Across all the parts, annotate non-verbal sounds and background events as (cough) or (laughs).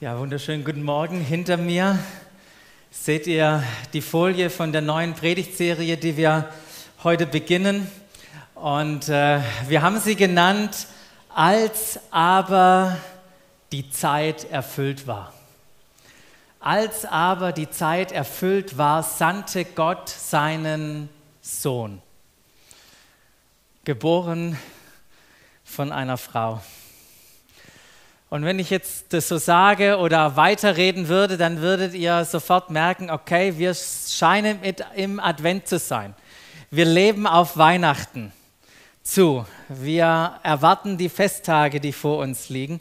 Ja, wunderschönen guten Morgen. Hinter mir seht ihr die Folie von der neuen Predigtserie, die wir heute beginnen. Und äh, wir haben sie genannt, als aber die Zeit erfüllt war. Als aber die Zeit erfüllt war, sandte Gott seinen Sohn, geboren von einer Frau. Und wenn ich jetzt das so sage oder weiterreden würde, dann würdet ihr sofort merken, okay, wir scheinen mit im Advent zu sein. Wir leben auf Weihnachten zu. Wir erwarten die Festtage, die vor uns liegen.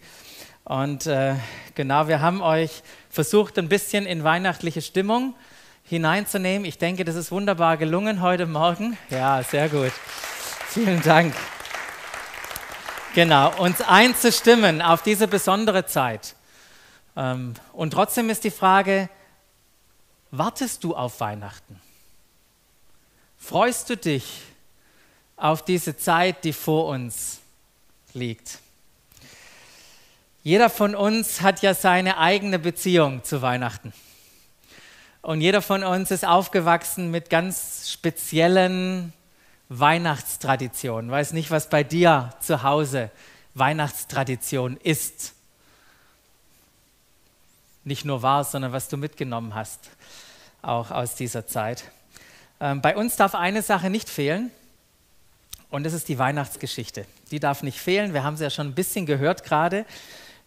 Und äh, genau, wir haben euch versucht, ein bisschen in weihnachtliche Stimmung hineinzunehmen. Ich denke, das ist wunderbar gelungen heute Morgen. Ja, sehr gut. Vielen Dank. Genau, uns einzustimmen auf diese besondere Zeit. Ähm, und trotzdem ist die Frage, wartest du auf Weihnachten? Freust du dich auf diese Zeit, die vor uns liegt? Jeder von uns hat ja seine eigene Beziehung zu Weihnachten. Und jeder von uns ist aufgewachsen mit ganz speziellen Weihnachtstradition. Weiß nicht, was bei dir zu Hause Weihnachtstradition ist. Nicht nur war, sondern was du mitgenommen hast, auch aus dieser Zeit. Ähm, bei uns darf eine Sache nicht fehlen, und das ist die Weihnachtsgeschichte. Die darf nicht fehlen. Wir haben sie ja schon ein bisschen gehört gerade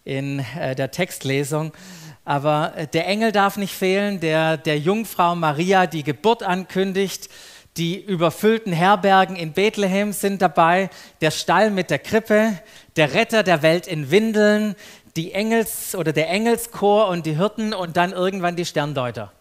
in äh, der Textlesung. Aber äh, der Engel darf nicht fehlen, der der Jungfrau Maria die Geburt ankündigt. Die überfüllten Herbergen in Bethlehem sind dabei, der Stall mit der Krippe, der Retter der Welt in Windeln, die Engels oder der Engelschor und die Hirten und dann irgendwann die Sterndeuter.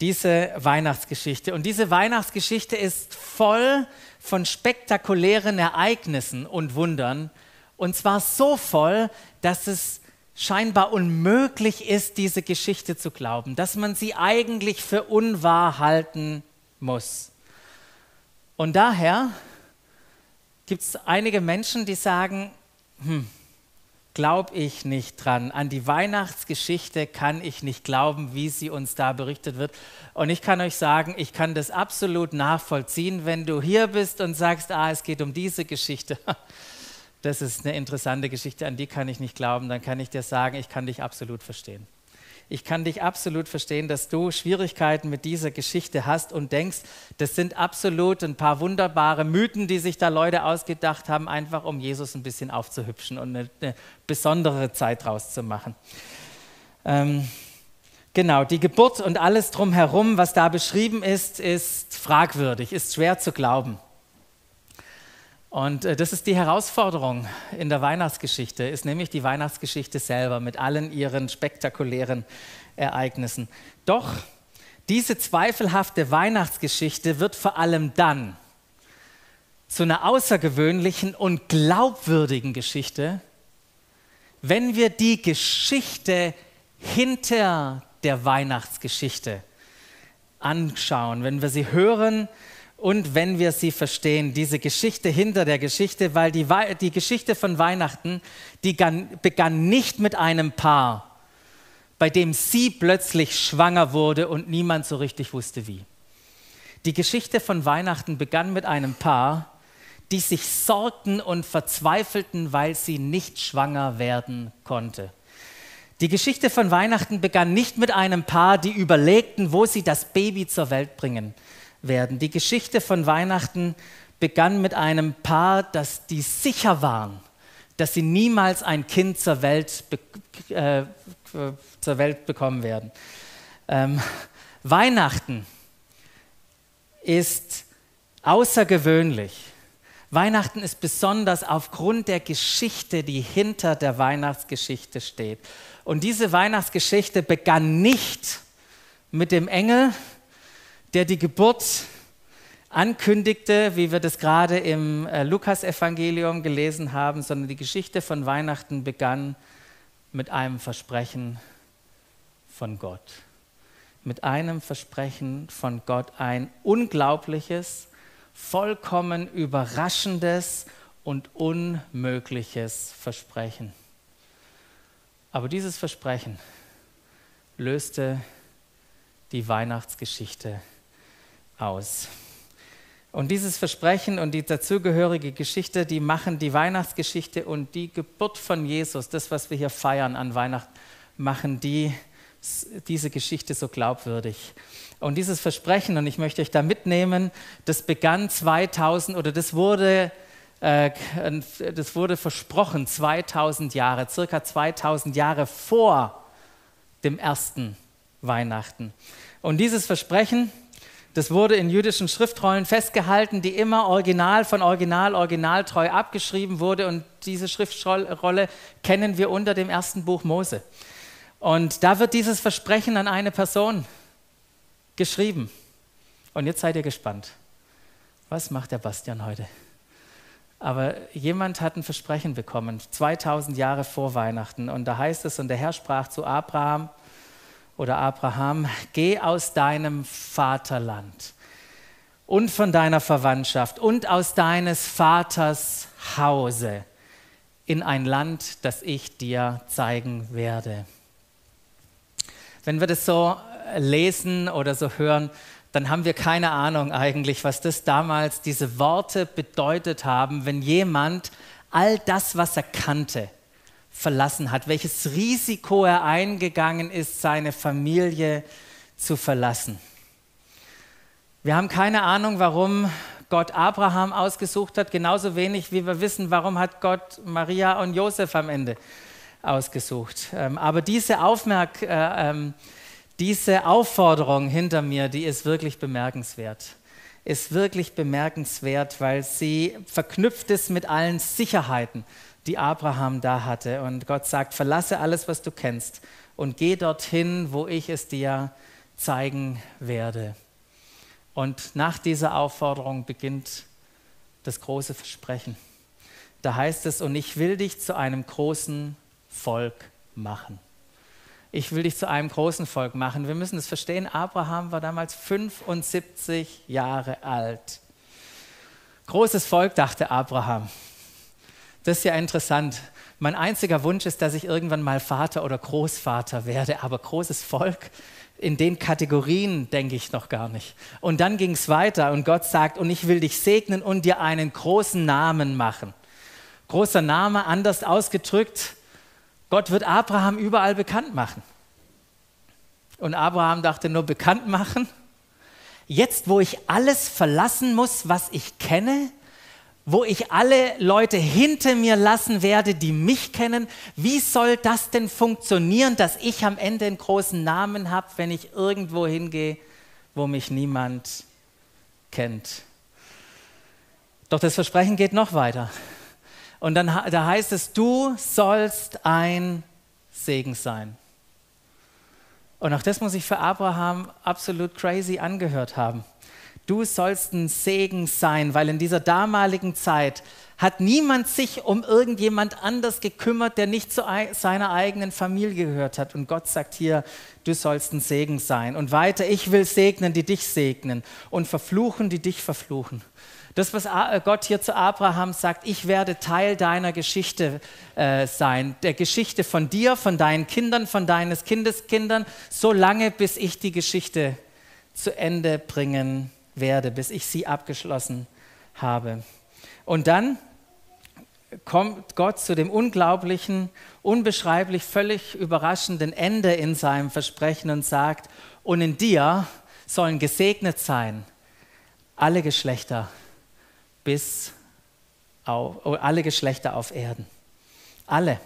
Diese Weihnachtsgeschichte. Und diese Weihnachtsgeschichte ist voll von spektakulären Ereignissen und Wundern. Und zwar so voll, dass es scheinbar unmöglich ist, diese Geschichte zu glauben, dass man sie eigentlich für unwahr halten muss. Und daher gibt es einige Menschen, die sagen, hm, glaube ich nicht dran. An die Weihnachtsgeschichte kann ich nicht glauben, wie sie uns da berichtet wird. Und ich kann euch sagen, ich kann das absolut nachvollziehen, wenn du hier bist und sagst, ah, es geht um diese Geschichte. (laughs) Das ist eine interessante Geschichte, an die kann ich nicht glauben. Dann kann ich dir sagen, ich kann dich absolut verstehen. Ich kann dich absolut verstehen, dass du Schwierigkeiten mit dieser Geschichte hast und denkst, das sind absolut ein paar wunderbare Mythen, die sich da Leute ausgedacht haben, einfach um Jesus ein bisschen aufzuhübschen und eine, eine besondere Zeit draus zu machen. Ähm, genau, die Geburt und alles drumherum, was da beschrieben ist, ist fragwürdig, ist schwer zu glauben. Und äh, das ist die Herausforderung in der Weihnachtsgeschichte, ist nämlich die Weihnachtsgeschichte selber mit allen ihren spektakulären Ereignissen. Doch diese zweifelhafte Weihnachtsgeschichte wird vor allem dann zu einer außergewöhnlichen und glaubwürdigen Geschichte, wenn wir die Geschichte hinter der Weihnachtsgeschichte anschauen, wenn wir sie hören, und wenn wir sie verstehen, diese Geschichte hinter der Geschichte, weil die, die Geschichte von Weihnachten, die begann nicht mit einem Paar, bei dem sie plötzlich schwanger wurde und niemand so richtig wusste wie. Die Geschichte von Weihnachten begann mit einem Paar, die sich sorgten und verzweifelten, weil sie nicht schwanger werden konnte. Die Geschichte von Weihnachten begann nicht mit einem Paar, die überlegten, wo sie das Baby zur Welt bringen werden. Die Geschichte von Weihnachten begann mit einem Paar, das die sicher waren, dass sie niemals ein Kind zur Welt, äh, zur Welt bekommen werden. Ähm, Weihnachten ist außergewöhnlich. Weihnachten ist besonders aufgrund der Geschichte, die hinter der Weihnachtsgeschichte steht. Und diese Weihnachtsgeschichte begann nicht mit dem Engel, der die Geburt ankündigte, wie wir das gerade im äh, Lukasevangelium gelesen haben, sondern die Geschichte von Weihnachten begann mit einem Versprechen von Gott. Mit einem Versprechen von Gott, ein unglaubliches, vollkommen überraschendes und unmögliches Versprechen. Aber dieses Versprechen löste die Weihnachtsgeschichte aus. Und dieses Versprechen und die dazugehörige Geschichte, die machen die Weihnachtsgeschichte und die Geburt von Jesus, das, was wir hier feiern an Weihnachten, machen die, diese Geschichte so glaubwürdig. Und dieses Versprechen, und ich möchte euch da mitnehmen, das begann 2000 oder das wurde, äh, das wurde versprochen 2000 Jahre, circa 2000 Jahre vor dem ersten Weihnachten. Und dieses Versprechen, das wurde in jüdischen Schriftrollen festgehalten, die immer original von original, originaltreu abgeschrieben wurde. Und diese Schriftrolle kennen wir unter dem ersten Buch Mose. Und da wird dieses Versprechen an eine Person geschrieben. Und jetzt seid ihr gespannt. Was macht der Bastian heute? Aber jemand hat ein Versprechen bekommen, 2000 Jahre vor Weihnachten. Und da heißt es, und der Herr sprach zu Abraham, oder Abraham, geh aus deinem Vaterland und von deiner Verwandtschaft und aus deines Vaters Hause in ein Land, das ich dir zeigen werde. Wenn wir das so lesen oder so hören, dann haben wir keine Ahnung eigentlich, was das damals, diese Worte bedeutet haben, wenn jemand all das, was er kannte, verlassen hat, welches Risiko er eingegangen ist, seine Familie zu verlassen. Wir haben keine Ahnung, warum Gott Abraham ausgesucht hat, genauso wenig wie wir wissen, warum hat Gott Maria und Josef am Ende ausgesucht. Ähm, aber diese, Aufmerk äh, ähm, diese Aufforderung hinter mir, die ist wirklich bemerkenswert. Ist wirklich bemerkenswert, weil sie verknüpft ist mit allen Sicherheiten, die Abraham da hatte. Und Gott sagt, verlasse alles, was du kennst und geh dorthin, wo ich es dir zeigen werde. Und nach dieser Aufforderung beginnt das große Versprechen. Da heißt es, und ich will dich zu einem großen Volk machen. Ich will dich zu einem großen Volk machen. Wir müssen es verstehen, Abraham war damals 75 Jahre alt. Großes Volk, dachte Abraham. Das ist ja interessant. Mein einziger Wunsch ist, dass ich irgendwann mal Vater oder Großvater werde, aber großes Volk, in den Kategorien denke ich noch gar nicht. Und dann ging es weiter und Gott sagt, und ich will dich segnen und dir einen großen Namen machen. Großer Name, anders ausgedrückt, Gott wird Abraham überall bekannt machen. Und Abraham dachte nur bekannt machen. Jetzt, wo ich alles verlassen muss, was ich kenne, wo ich alle Leute hinter mir lassen werde, die mich kennen. Wie soll das denn funktionieren, dass ich am Ende einen großen Namen habe, wenn ich irgendwo hingehe, wo mich niemand kennt? Doch das Versprechen geht noch weiter. Und dann da heißt es, du sollst ein Segen sein. Und auch das muss ich für Abraham absolut crazy angehört haben du sollst ein Segen sein, weil in dieser damaligen Zeit hat niemand sich um irgendjemand anders gekümmert, der nicht zu seiner eigenen Familie gehört hat. Und Gott sagt hier, du sollst ein Segen sein. Und weiter, ich will segnen, die dich segnen und verfluchen, die dich verfluchen. Das, was äh, Gott hier zu Abraham sagt, ich werde Teil deiner Geschichte äh, sein, der Geschichte von dir, von deinen Kindern, von deines Kindeskindern, so lange, bis ich die Geschichte zu Ende bringen werde, bis ich sie abgeschlossen habe. Und dann kommt Gott zu dem unglaublichen, unbeschreiblich, völlig überraschenden Ende in seinem Versprechen und sagt, und in dir sollen gesegnet sein alle Geschlechter bis auf, oh, alle Geschlechter auf Erden. Alle.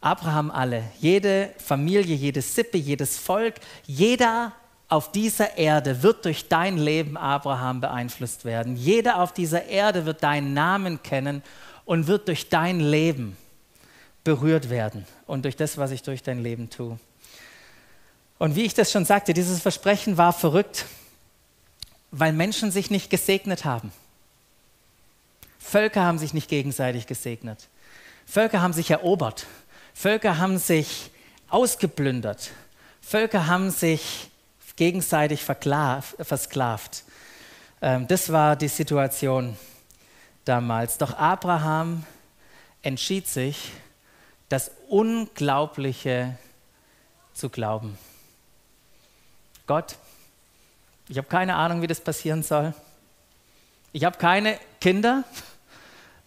Abraham alle, jede Familie, jede Sippe, jedes Volk, jeder auf dieser Erde wird durch dein Leben, Abraham, beeinflusst werden. Jeder auf dieser Erde wird deinen Namen kennen und wird durch dein Leben berührt werden und durch das, was ich durch dein Leben tue. Und wie ich das schon sagte, dieses Versprechen war verrückt, weil Menschen sich nicht gesegnet haben. Völker haben sich nicht gegenseitig gesegnet. Völker haben sich erobert. Völker haben sich ausgeplündert. Völker haben sich gegenseitig versklavt. Ähm, das war die Situation damals. Doch Abraham entschied sich, das Unglaubliche zu glauben. Gott, ich habe keine Ahnung, wie das passieren soll. Ich habe keine Kinder.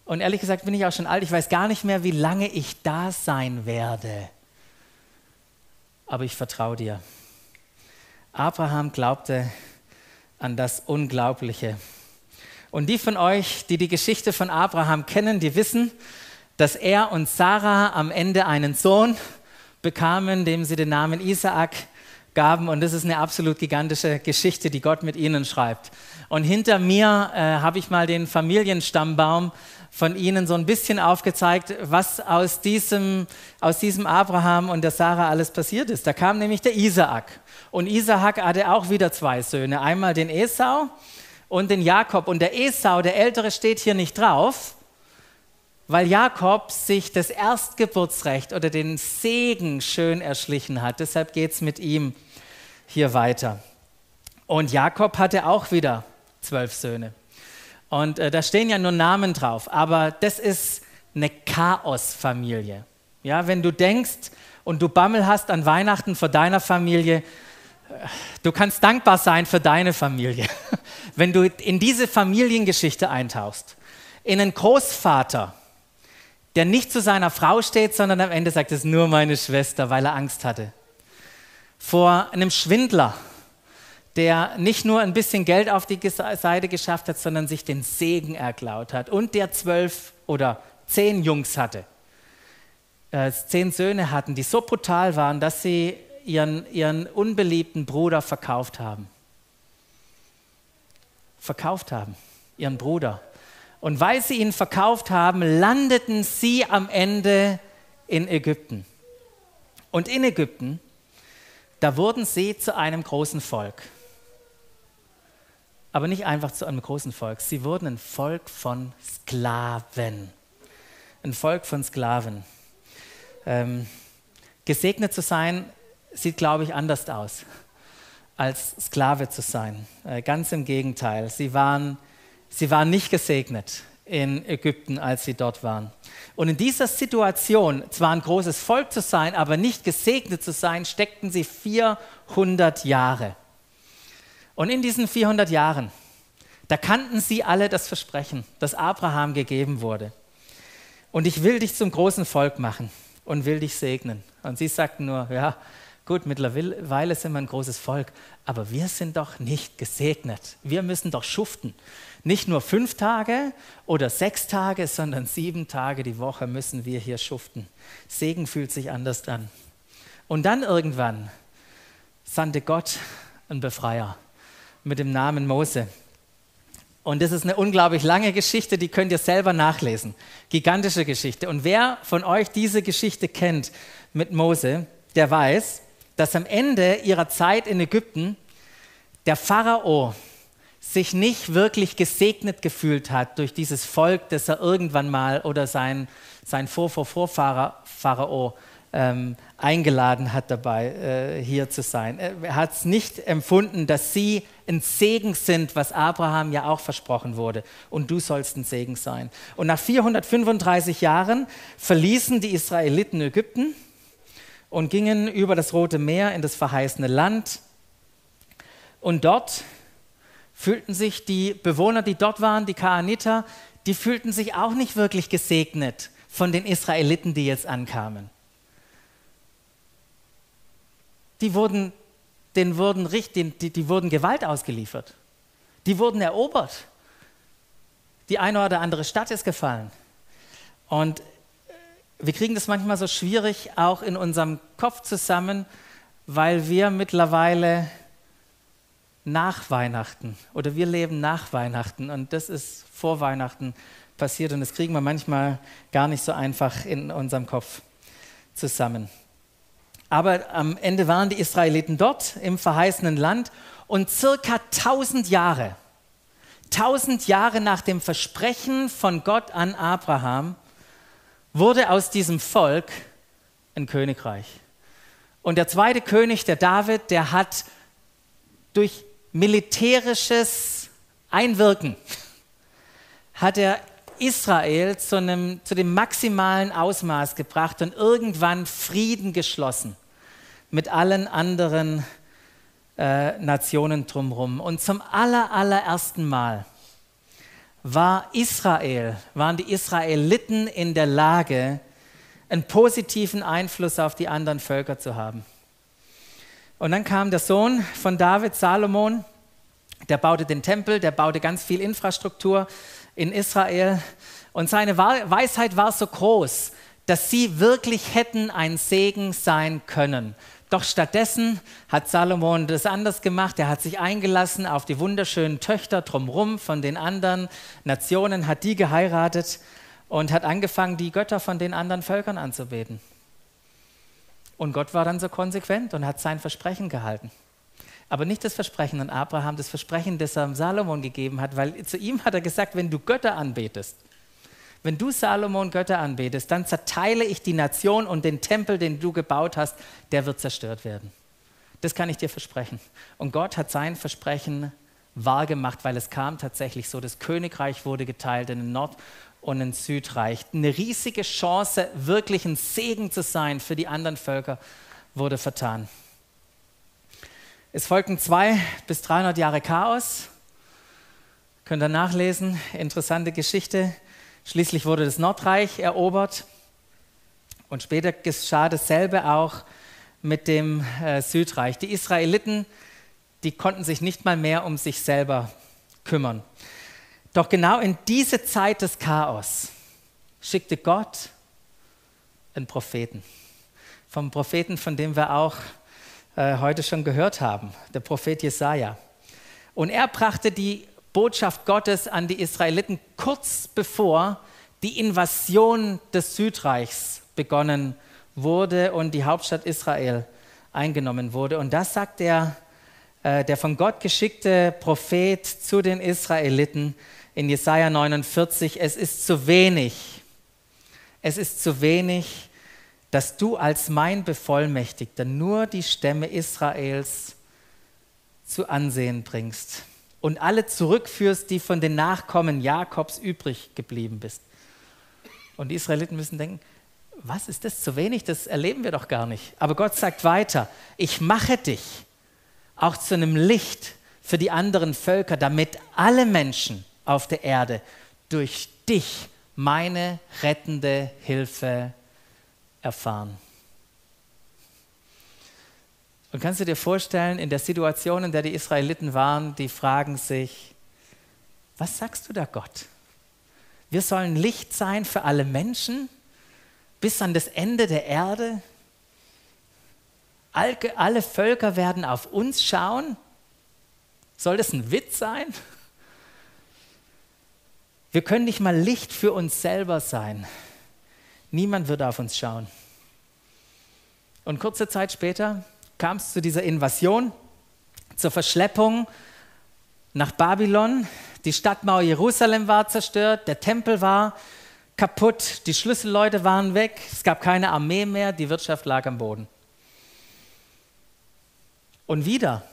Und ehrlich gesagt bin ich auch schon alt. Ich weiß gar nicht mehr, wie lange ich da sein werde. Aber ich vertraue dir. Abraham glaubte an das Unglaubliche. Und die von euch, die die Geschichte von Abraham kennen, die wissen, dass er und Sarah am Ende einen Sohn bekamen, dem sie den Namen Isaak gaben. Und das ist eine absolut gigantische Geschichte, die Gott mit ihnen schreibt. Und hinter mir äh, habe ich mal den Familienstammbaum von ihnen so ein bisschen aufgezeigt, was aus diesem, aus diesem Abraham und der Sarah alles passiert ist. Da kam nämlich der Isaak. Und Isaak hatte auch wieder zwei Söhne. Einmal den Esau und den Jakob. Und der Esau, der Ältere, steht hier nicht drauf, weil Jakob sich das Erstgeburtsrecht oder den Segen schön erschlichen hat. Deshalb geht es mit ihm hier weiter. Und Jakob hatte auch wieder zwölf Söhne. Und äh, da stehen ja nur Namen drauf, aber das ist eine Chaosfamilie. Ja, wenn du denkst und du Bammel hast an Weihnachten vor deiner Familie, du kannst dankbar sein für deine Familie. (laughs) wenn du in diese Familiengeschichte eintauchst, in einen Großvater, der nicht zu seiner Frau steht, sondern am Ende sagt, es ist nur meine Schwester, weil er Angst hatte. Vor einem Schwindler, der nicht nur ein bisschen Geld auf die Seite geschafft hat, sondern sich den Segen erklaut hat und der zwölf oder zehn Jungs hatte, äh, zehn Söhne hatten, die so brutal waren, dass sie ihren, ihren unbeliebten Bruder verkauft haben. Verkauft haben, ihren Bruder. Und weil sie ihn verkauft haben, landeten sie am Ende in Ägypten. Und in Ägypten, da wurden sie zu einem großen Volk aber nicht einfach zu einem großen Volk. Sie wurden ein Volk von Sklaven. Ein Volk von Sklaven. Ähm, gesegnet zu sein, sieht, glaube ich, anders aus, als Sklave zu sein. Äh, ganz im Gegenteil. Sie waren, sie waren nicht gesegnet in Ägypten, als sie dort waren. Und in dieser Situation, zwar ein großes Volk zu sein, aber nicht gesegnet zu sein, steckten sie 400 Jahre. Und in diesen 400 Jahren, da kannten sie alle das Versprechen, das Abraham gegeben wurde. Und ich will dich zum großen Volk machen und will dich segnen. Und sie sagten nur, ja, gut, mittlerweile sind wir ein großes Volk, aber wir sind doch nicht gesegnet. Wir müssen doch schuften. Nicht nur fünf Tage oder sechs Tage, sondern sieben Tage die Woche müssen wir hier schuften. Segen fühlt sich anders an. Und dann irgendwann sandte Gott einen Befreier mit dem Namen Mose. Und das ist eine unglaublich lange Geschichte, die könnt ihr selber nachlesen. Gigantische Geschichte. Und wer von euch diese Geschichte kennt mit Mose, der weiß, dass am Ende ihrer Zeit in Ägypten der Pharao sich nicht wirklich gesegnet gefühlt hat durch dieses Volk, das er irgendwann mal oder sein, sein Vorvorvorfahrer Pharao ähm, eingeladen hat, dabei äh, hier zu sein. Er hat es nicht empfunden, dass sie ein Segen sind, was Abraham ja auch versprochen wurde. Und du sollst ein Segen sein. Und nach 435 Jahren verließen die Israeliten Ägypten und gingen über das Rote Meer in das verheißene Land. Und dort fühlten sich die Bewohner, die dort waren, die Kaaniter, die fühlten sich auch nicht wirklich gesegnet von den Israeliten, die jetzt ankamen. die wurden, denen wurden, die, die, wurden Gewalt ausgeliefert. Die wurden erobert. Die eine oder andere Stadt ist gefallen. Und wir kriegen das manchmal so schwierig auch in unserem Kopf zusammen, weil wir mittlerweile nach Weihnachten oder wir leben nach Weihnachten und das ist vor Weihnachten passiert und das kriegen wir manchmal gar nicht so einfach in unserem Kopf zusammen. Aber am Ende waren die Israeliten dort im verheißenen Land und circa 1000 Jahre, 1000 Jahre nach dem Versprechen von Gott an Abraham, wurde aus diesem Volk ein Königreich. Und der zweite König, der David, der hat durch militärisches Einwirken, hat er Israel zu, einem, zu dem maximalen Ausmaß gebracht und irgendwann Frieden geschlossen mit allen anderen äh, Nationen drumherum. Und zum aller, allerersten Mal war Israel, waren die Israeliten in der Lage, einen positiven Einfluss auf die anderen Völker zu haben. Und dann kam der Sohn von David, Salomon, der baute den Tempel, der baute ganz viel Infrastruktur in Israel. Und seine Weisheit war so groß, dass sie wirklich hätten ein Segen sein können. Doch stattdessen hat Salomon das anders gemacht. Er hat sich eingelassen auf die wunderschönen Töchter drumherum von den anderen Nationen, hat die geheiratet und hat angefangen, die Götter von den anderen Völkern anzubeten. Und Gott war dann so konsequent und hat sein Versprechen gehalten. Aber nicht das Versprechen an Abraham, das Versprechen, das er Salomon gegeben hat, weil zu ihm hat er gesagt, wenn du Götter anbetest, wenn du Salomon Götter anbetest, dann zerteile ich die Nation und den Tempel, den du gebaut hast, der wird zerstört werden. Das kann ich dir versprechen. Und Gott hat sein Versprechen wahrgemacht, weil es kam tatsächlich so. Das Königreich wurde geteilt in ein Nord- und ein Südreich. Eine riesige Chance, wirklich ein Segen zu sein für die anderen Völker, wurde vertan. Es folgten zwei bis 300 Jahre Chaos. Könnt ihr nachlesen. Interessante Geschichte. Schließlich wurde das Nordreich erobert und später geschah dasselbe auch mit dem äh, Südreich. Die Israeliten, die konnten sich nicht mal mehr um sich selber kümmern. Doch genau in diese Zeit des Chaos schickte Gott einen Propheten. Vom Propheten, von dem wir auch äh, heute schon gehört haben, der Prophet Jesaja. Und er brachte die Botschaft Gottes an die Israeliten kurz bevor die Invasion des Südreichs begonnen wurde und die Hauptstadt Israel eingenommen wurde. Und das sagt der, äh, der von Gott geschickte Prophet zu den Israeliten in Jesaja 49. Es ist zu wenig. Es ist zu wenig, dass du als mein Bevollmächtigter nur die Stämme Israels zu Ansehen bringst und alle zurückführst, die von den Nachkommen Jakobs übrig geblieben bist. Und die Israeliten müssen denken, was ist das zu wenig? Das erleben wir doch gar nicht. Aber Gott sagt weiter, ich mache dich auch zu einem Licht für die anderen Völker, damit alle Menschen auf der Erde durch dich meine rettende Hilfe erfahren. Und kannst du dir vorstellen, in der Situation, in der die Israeliten waren, die fragen sich, was sagst du da Gott? Wir sollen Licht sein für alle Menschen bis an das Ende der Erde. Alle Völker werden auf uns schauen. Soll das ein Witz sein? Wir können nicht mal Licht für uns selber sein. Niemand wird auf uns schauen. Und kurze Zeit später kam es zu dieser Invasion, zur Verschleppung nach Babylon. Die Stadtmauer Jerusalem war zerstört, der Tempel war kaputt, die Schlüsselleute waren weg, es gab keine Armee mehr, die Wirtschaft lag am Boden. Und wieder,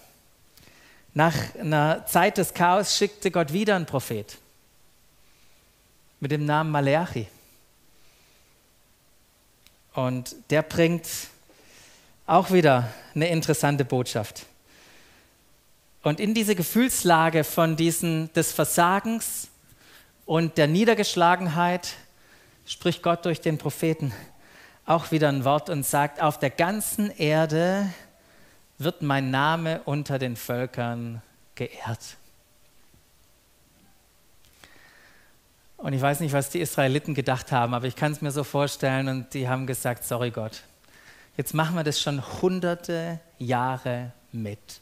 nach einer Zeit des Chaos, schickte Gott wieder einen Prophet mit dem Namen Maleachi. Und der bringt auch wieder eine interessante Botschaft. Und in diese Gefühlslage von diesen, des Versagens und der Niedergeschlagenheit spricht Gott durch den Propheten auch wieder ein Wort und sagt, auf der ganzen Erde wird mein Name unter den Völkern geehrt. Und ich weiß nicht, was die Israeliten gedacht haben, aber ich kann es mir so vorstellen und die haben gesagt, sorry Gott, jetzt machen wir das schon hunderte Jahre mit.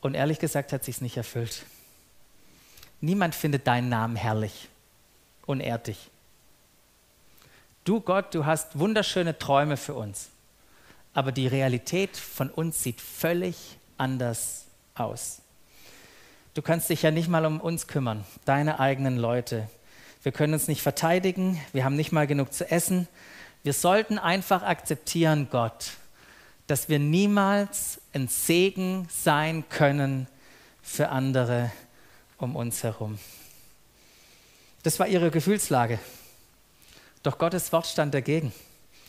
Und ehrlich gesagt hat sich nicht erfüllt. Niemand findet deinen Namen herrlich und ehrt dich. Du Gott, du hast wunderschöne Träume für uns, aber die Realität von uns sieht völlig anders aus. Du kannst dich ja nicht mal um uns kümmern, deine eigenen Leute. Wir können uns nicht verteidigen, wir haben nicht mal genug zu essen. Wir sollten einfach akzeptieren, Gott, dass wir niemals ein Segen sein können für andere um uns herum. Das war ihre Gefühlslage. Doch Gottes Wort stand dagegen.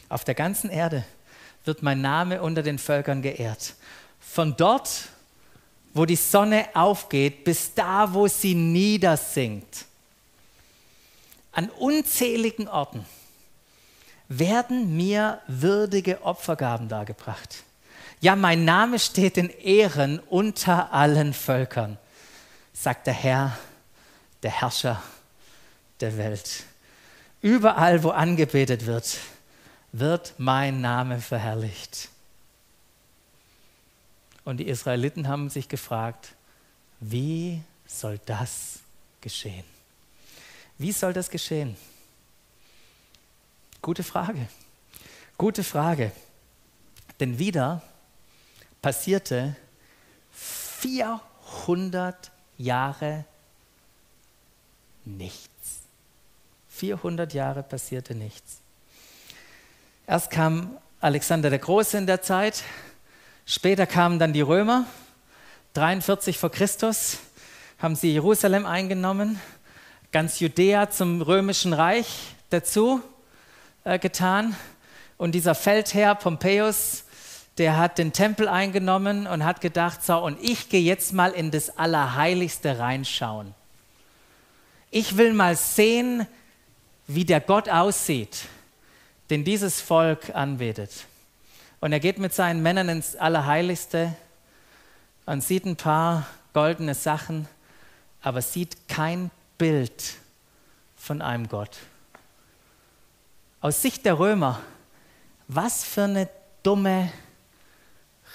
Auf der ganzen Erde wird mein Name unter den Völkern geehrt. Von dort, wo die Sonne aufgeht, bis da, wo sie niedersinkt. An unzähligen Orten werden mir würdige Opfergaben dargebracht. Ja, mein Name steht in Ehren unter allen Völkern, sagt der Herr, der Herrscher der Welt. Überall, wo angebetet wird, wird mein Name verherrlicht. Und die Israeliten haben sich gefragt, wie soll das geschehen? Wie soll das geschehen? Gute Frage. Gute Frage. Denn wieder passierte 400 Jahre nichts. 400 Jahre passierte nichts. Erst kam Alexander der Große in der Zeit, später kamen dann die Römer, 43 vor Christus haben sie Jerusalem eingenommen, ganz Judäa zum römischen Reich dazu äh, getan und dieser Feldherr Pompeius, der hat den Tempel eingenommen und hat gedacht, so, und ich gehe jetzt mal in das Allerheiligste reinschauen. Ich will mal sehen, wie der Gott aussieht, den dieses Volk anbetet. Und er geht mit seinen Männern ins Allerheiligste und sieht ein paar goldene Sachen, aber sieht kein Bild von einem Gott. Aus Sicht der Römer, was für eine dumme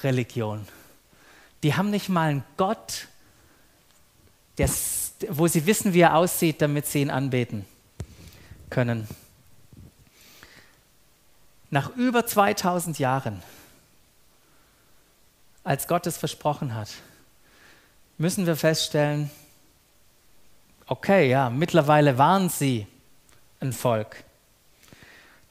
Religion. Die haben nicht mal einen Gott, der, wo sie wissen, wie er aussieht, damit sie ihn anbeten können. Nach über 2000 Jahren, als Gott es versprochen hat, müssen wir feststellen, okay, ja, mittlerweile waren sie ein Volk.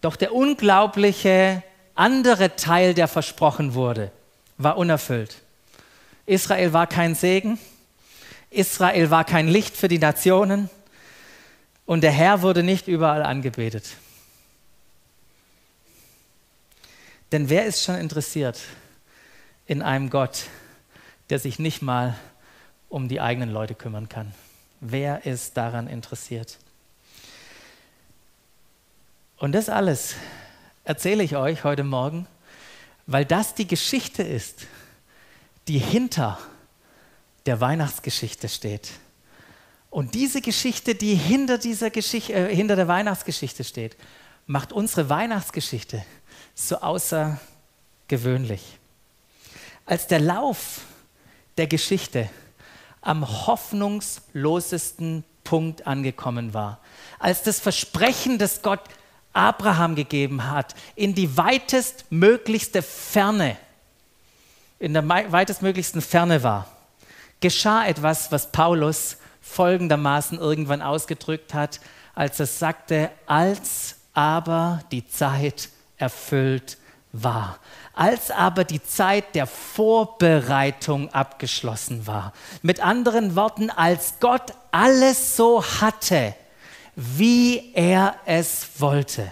Doch der unglaubliche andere Teil, der versprochen wurde, war unerfüllt. Israel war kein Segen, Israel war kein Licht für die Nationen, und der Herr wurde nicht überall angebetet. Denn wer ist schon interessiert in einem Gott, der sich nicht mal um die eigenen Leute kümmern kann? Wer ist daran interessiert? Und das alles erzähle ich euch heute Morgen, weil das die Geschichte ist, die hinter der Weihnachtsgeschichte steht. Und diese Geschichte, die hinter, dieser Geschichte, äh, hinter der Weihnachtsgeschichte steht, macht unsere Weihnachtsgeschichte so außergewöhnlich. Als der Lauf der Geschichte am hoffnungslosesten Punkt angekommen war, als das Versprechen, das Gott Abraham gegeben hat, in die weitestmöglichste Ferne, in der weitestmöglichsten Ferne war, geschah etwas, was Paulus folgendermaßen irgendwann ausgedrückt hat, als er sagte, als aber die Zeit erfüllt war, als aber die Zeit der Vorbereitung abgeschlossen war. Mit anderen Worten, als Gott alles so hatte, wie er es wollte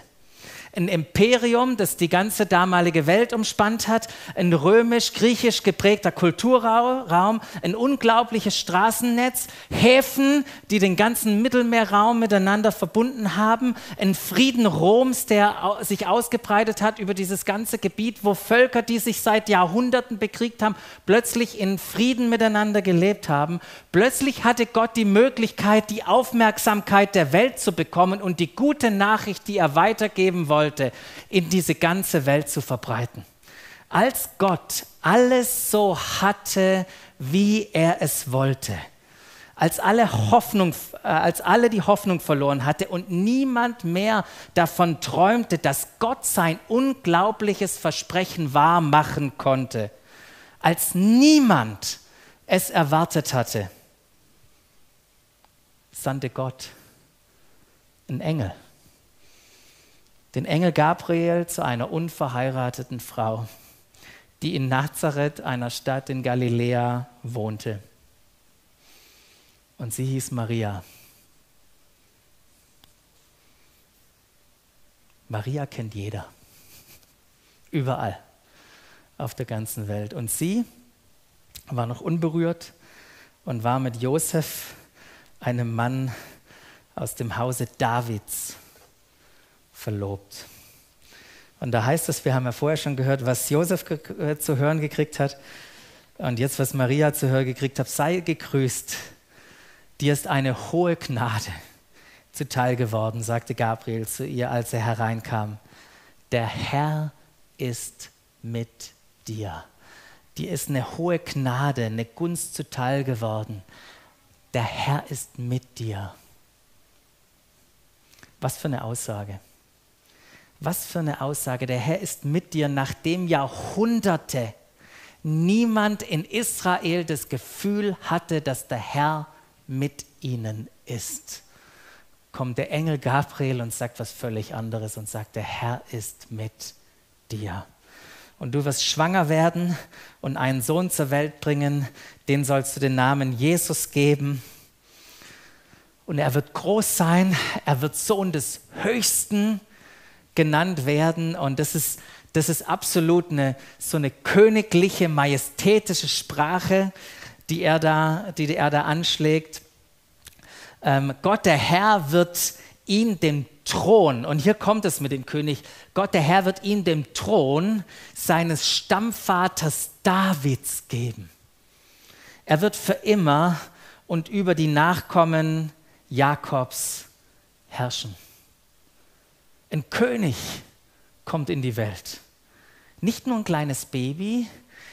ein Imperium, das die ganze damalige Welt umspannt hat, ein römisch-griechisch geprägter Kulturraum, ein unglaubliches Straßennetz, Häfen, die den ganzen Mittelmeerraum miteinander verbunden haben, ein Frieden Roms, der sich ausgebreitet hat über dieses ganze Gebiet, wo Völker, die sich seit Jahrhunderten bekriegt haben, plötzlich in Frieden miteinander gelebt haben. Plötzlich hatte Gott die Möglichkeit, die Aufmerksamkeit der Welt zu bekommen und die gute Nachricht, die er weitergeben wollte, wollte, in diese ganze Welt zu verbreiten. Als Gott alles so hatte, wie er es wollte, als alle, Hoffnung, äh, als alle die Hoffnung verloren hatte und niemand mehr davon träumte, dass Gott sein unglaubliches Versprechen wahr machen konnte, als niemand es erwartet hatte, sandte Gott einen Engel den Engel Gabriel zu einer unverheirateten Frau, die in Nazareth, einer Stadt in Galiläa, wohnte. Und sie hieß Maria. Maria kennt jeder. Überall auf der ganzen Welt. Und sie war noch unberührt und war mit Josef, einem Mann aus dem Hause Davids, verlobt. Und da heißt es, wir haben ja vorher schon gehört, was Josef äh, zu hören gekriegt hat. Und jetzt, was Maria zu hören gekriegt hat, sei gegrüßt. Dir ist eine hohe Gnade zuteil geworden, sagte Gabriel zu ihr, als er hereinkam. Der Herr ist mit dir. Dir ist eine hohe Gnade, eine Gunst zuteil geworden. Der Herr ist mit dir. Was für eine Aussage. Was für eine Aussage. Der Herr ist mit dir, nachdem Jahrhunderte niemand in Israel das Gefühl hatte, dass der Herr mit ihnen ist. Kommt der Engel Gabriel und sagt was völlig anderes und sagt, der Herr ist mit dir. Und du wirst schwanger werden und einen Sohn zur Welt bringen, den sollst du den Namen Jesus geben. Und er wird groß sein, er wird Sohn des Höchsten genannt werden. Und das ist, das ist absolut eine, so eine königliche, majestätische Sprache, die er da, die er da anschlägt. Ähm, Gott, der Herr, wird ihn den Thron, und hier kommt es mit dem König, Gott, der Herr, wird ihm den Thron seines Stammvaters Davids geben. Er wird für immer und über die Nachkommen Jakobs herrschen. Ein König kommt in die Welt. Nicht nur ein kleines Baby,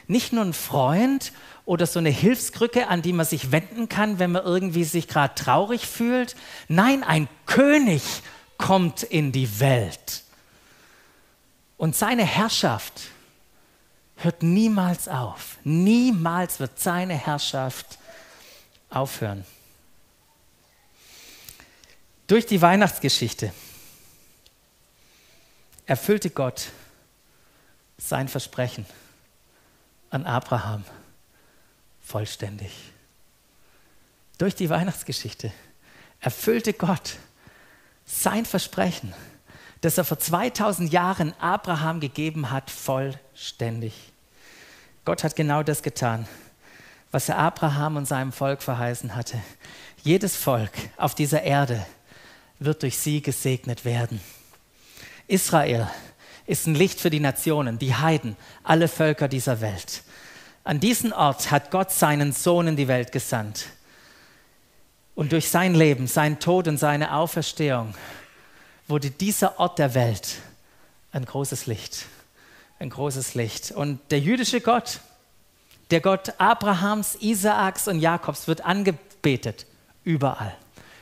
nicht nur ein Freund oder so eine Hilfskrücke, an die man sich wenden kann, wenn man irgendwie sich gerade traurig fühlt. Nein, ein König kommt in die Welt. Und seine Herrschaft hört niemals auf. Niemals wird seine Herrschaft aufhören. Durch die Weihnachtsgeschichte erfüllte Gott sein Versprechen an Abraham vollständig. Durch die Weihnachtsgeschichte erfüllte Gott sein Versprechen, das er vor 2000 Jahren Abraham gegeben hat, vollständig. Gott hat genau das getan, was er Abraham und seinem Volk verheißen hatte. Jedes Volk auf dieser Erde wird durch sie gesegnet werden. Israel ist ein Licht für die Nationen, die Heiden, alle Völker dieser Welt. An diesen Ort hat Gott seinen Sohn in die Welt gesandt. Und durch sein Leben, sein Tod und seine Auferstehung wurde dieser Ort der Welt ein großes Licht. Ein großes Licht. Und der jüdische Gott, der Gott Abrahams, Isaaks und Jakobs, wird angebetet überall.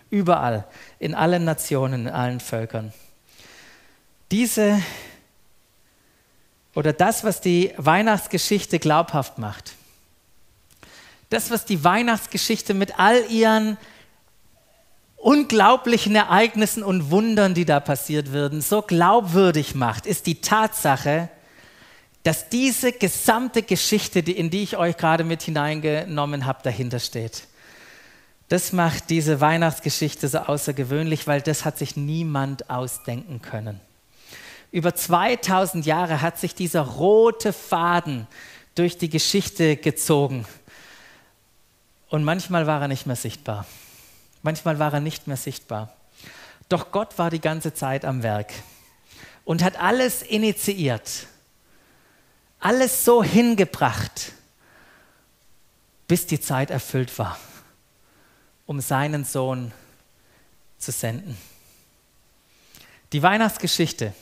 Überall, in allen Nationen, in allen Völkern. Diese oder das, was die Weihnachtsgeschichte glaubhaft macht, das, was die Weihnachtsgeschichte mit all ihren unglaublichen Ereignissen und Wundern, die da passiert würden, so glaubwürdig macht, ist die Tatsache, dass diese gesamte Geschichte, in die ich euch gerade mit hineingenommen habe, dahinter steht. Das macht diese Weihnachtsgeschichte so außergewöhnlich, weil das hat sich niemand ausdenken können. Über 2000 Jahre hat sich dieser rote Faden durch die Geschichte gezogen. Und manchmal war er nicht mehr sichtbar. Manchmal war er nicht mehr sichtbar. Doch Gott war die ganze Zeit am Werk und hat alles initiiert, alles so hingebracht, bis die Zeit erfüllt war um seinen Sohn zu senden. Die Weihnachtsgeschichte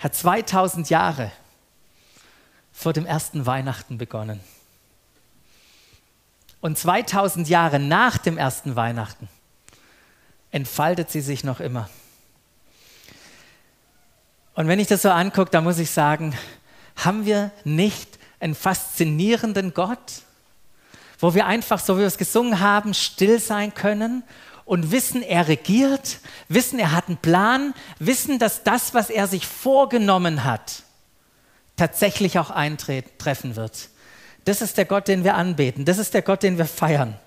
hat 2000 Jahre vor dem ersten Weihnachten begonnen. Und 2000 Jahre nach dem ersten Weihnachten entfaltet sie sich noch immer. Und wenn ich das so angucke, dann muss ich sagen, haben wir nicht einen faszinierenden Gott? wo wir einfach, so wie wir es gesungen haben, still sein können und wissen, er regiert, wissen, er hat einen Plan, wissen, dass das, was er sich vorgenommen hat, tatsächlich auch eintreffen wird. Das ist der Gott, den wir anbeten. Das ist der Gott, den wir feiern.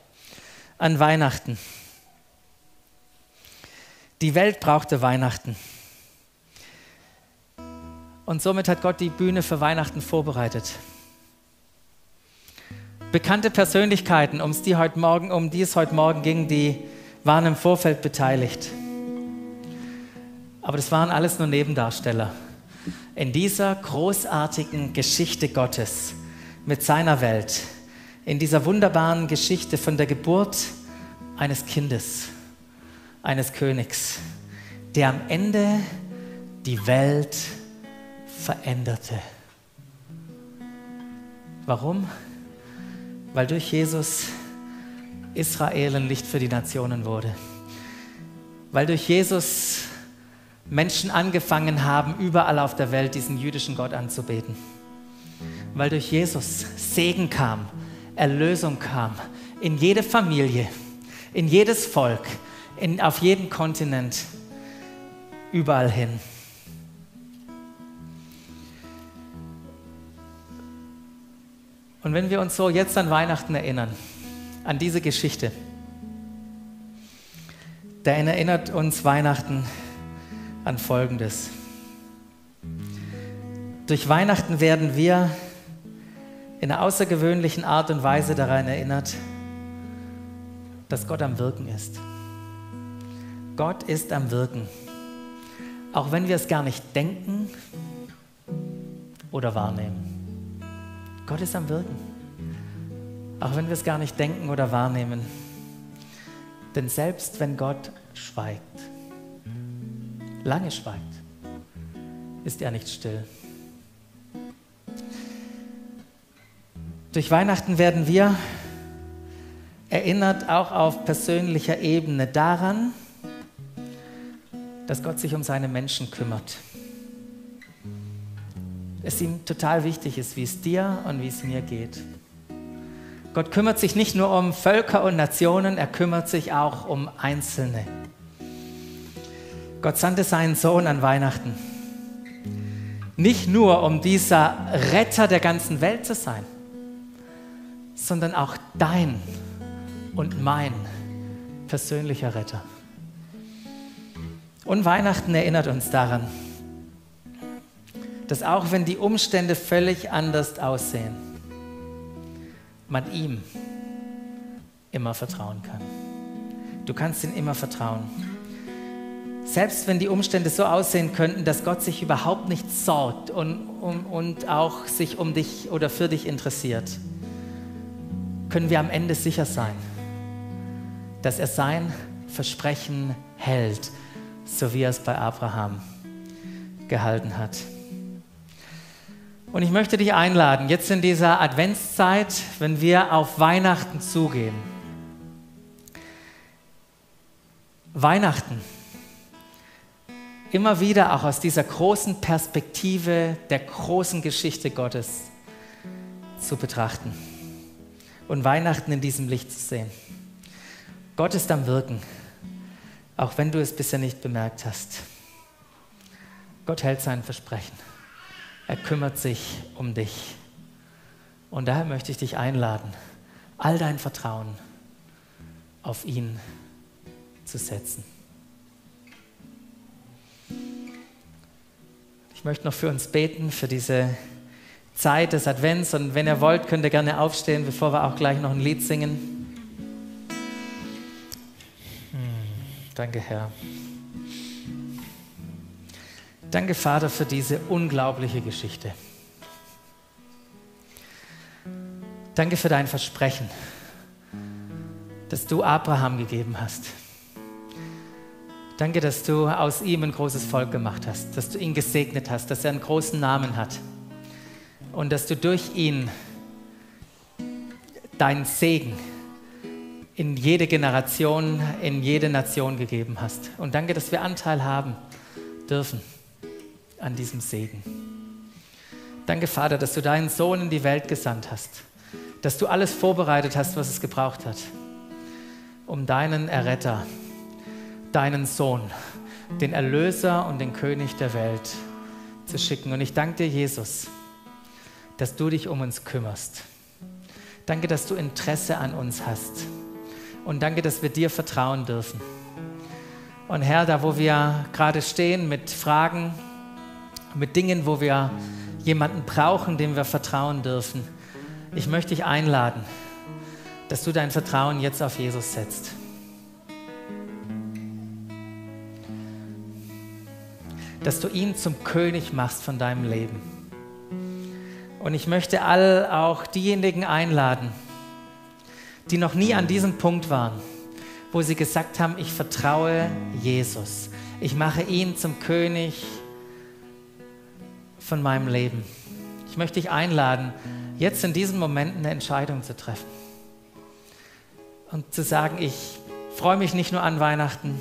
an Weihnachten. Die Welt brauchte Weihnachten. Und somit hat Gott die Bühne für Weihnachten vorbereitet. Bekannte Persönlichkeiten, um die, heute Morgen, um die es heute Morgen ging, die waren im Vorfeld beteiligt. Aber das waren alles nur Nebendarsteller in dieser großartigen Geschichte Gottes mit seiner Welt, in dieser wunderbaren Geschichte von der Geburt eines Kindes, eines Königs, der am Ende die Welt veränderte. Warum? Weil durch Jesus Israel ein Licht für die Nationen wurde. Weil durch Jesus Menschen angefangen haben, überall auf der Welt diesen jüdischen Gott anzubeten. Weil durch Jesus Segen kam, Erlösung kam, in jede Familie, in jedes Volk, in, auf jeden Kontinent, überall hin. Und wenn wir uns so jetzt an Weihnachten erinnern, an diese Geschichte, dann erinnert uns Weihnachten an Folgendes. Durch Weihnachten werden wir in einer außergewöhnlichen Art und Weise daran erinnert, dass Gott am Wirken ist. Gott ist am Wirken. Auch wenn wir es gar nicht denken oder wahrnehmen. Gott ist am Wirken. Auch wenn wir es gar nicht denken oder wahrnehmen. Denn selbst wenn Gott schweigt, lange schweigt, ist er nicht still. Durch Weihnachten werden wir erinnert auch auf persönlicher Ebene daran, dass Gott sich um seine Menschen kümmert. Es ihm total wichtig ist, wie es dir und wie es mir geht. Gott kümmert sich nicht nur um Völker und Nationen, er kümmert sich auch um Einzelne. Gott sandte seinen Sohn an Weihnachten. Nicht nur, um dieser Retter der ganzen Welt zu sein, sondern auch dein und mein persönlicher Retter. Und Weihnachten erinnert uns daran, dass auch wenn die Umstände völlig anders aussehen, man ihm immer vertrauen kann. Du kannst ihm immer vertrauen. Selbst wenn die Umstände so aussehen könnten, dass Gott sich überhaupt nicht sorgt und, und, und auch sich um dich oder für dich interessiert, können wir am Ende sicher sein, dass er sein Versprechen hält, so wie er es bei Abraham gehalten hat. Und ich möchte dich einladen, jetzt in dieser Adventszeit, wenn wir auf Weihnachten zugehen. Weihnachten immer wieder auch aus dieser großen Perspektive der großen Geschichte Gottes zu betrachten und Weihnachten in diesem Licht zu sehen. Gott ist am Wirken, auch wenn du es bisher nicht bemerkt hast. Gott hält sein Versprechen. Er kümmert sich um dich. Und daher möchte ich dich einladen, all dein Vertrauen auf ihn zu setzen. Ich möchte noch für uns beten, für diese Zeit des Advents. Und wenn ihr wollt, könnt ihr gerne aufstehen, bevor wir auch gleich noch ein Lied singen. Hm, danke, Herr. Danke, Vater, für diese unglaubliche Geschichte. Danke für dein Versprechen, das du Abraham gegeben hast. Danke, dass du aus ihm ein großes Volk gemacht hast, dass du ihn gesegnet hast, dass er einen großen Namen hat und dass du durch ihn deinen Segen in jede Generation, in jede Nation gegeben hast. Und danke, dass wir Anteil haben dürfen an diesem Segen. Danke, Vater, dass du deinen Sohn in die Welt gesandt hast, dass du alles vorbereitet hast, was es gebraucht hat, um deinen Erretter deinen Sohn, den Erlöser und den König der Welt zu schicken. Und ich danke dir, Jesus, dass du dich um uns kümmerst. Danke, dass du Interesse an uns hast Und danke, dass wir dir vertrauen dürfen. Und Herr, da wo wir gerade stehen mit Fragen, mit Dingen, wo wir jemanden brauchen, dem wir vertrauen dürfen, ich möchte dich einladen, dass du dein Vertrauen jetzt auf Jesus setzt. Dass du ihn zum König machst von deinem Leben. Und ich möchte all auch diejenigen einladen, die noch nie an diesem Punkt waren, wo sie gesagt haben, ich vertraue Jesus. Ich mache ihn zum König von meinem Leben. Ich möchte dich einladen, jetzt in diesem Moment eine Entscheidung zu treffen. Und zu sagen, ich freue mich nicht nur an Weihnachten,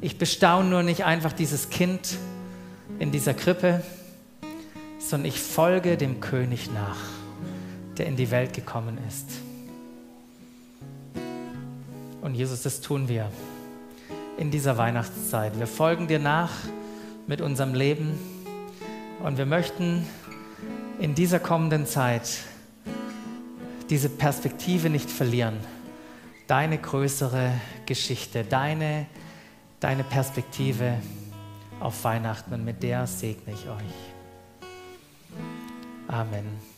ich bestaune nur nicht einfach dieses Kind in dieser Krippe, sondern ich folge dem König nach, der in die Welt gekommen ist. Und Jesus, das tun wir in dieser Weihnachtszeit. Wir folgen dir nach mit unserem Leben und wir möchten in dieser kommenden Zeit diese Perspektive nicht verlieren. Deine größere Geschichte, deine, deine Perspektive auf Weihnachten und mit der segne ich euch. Amen.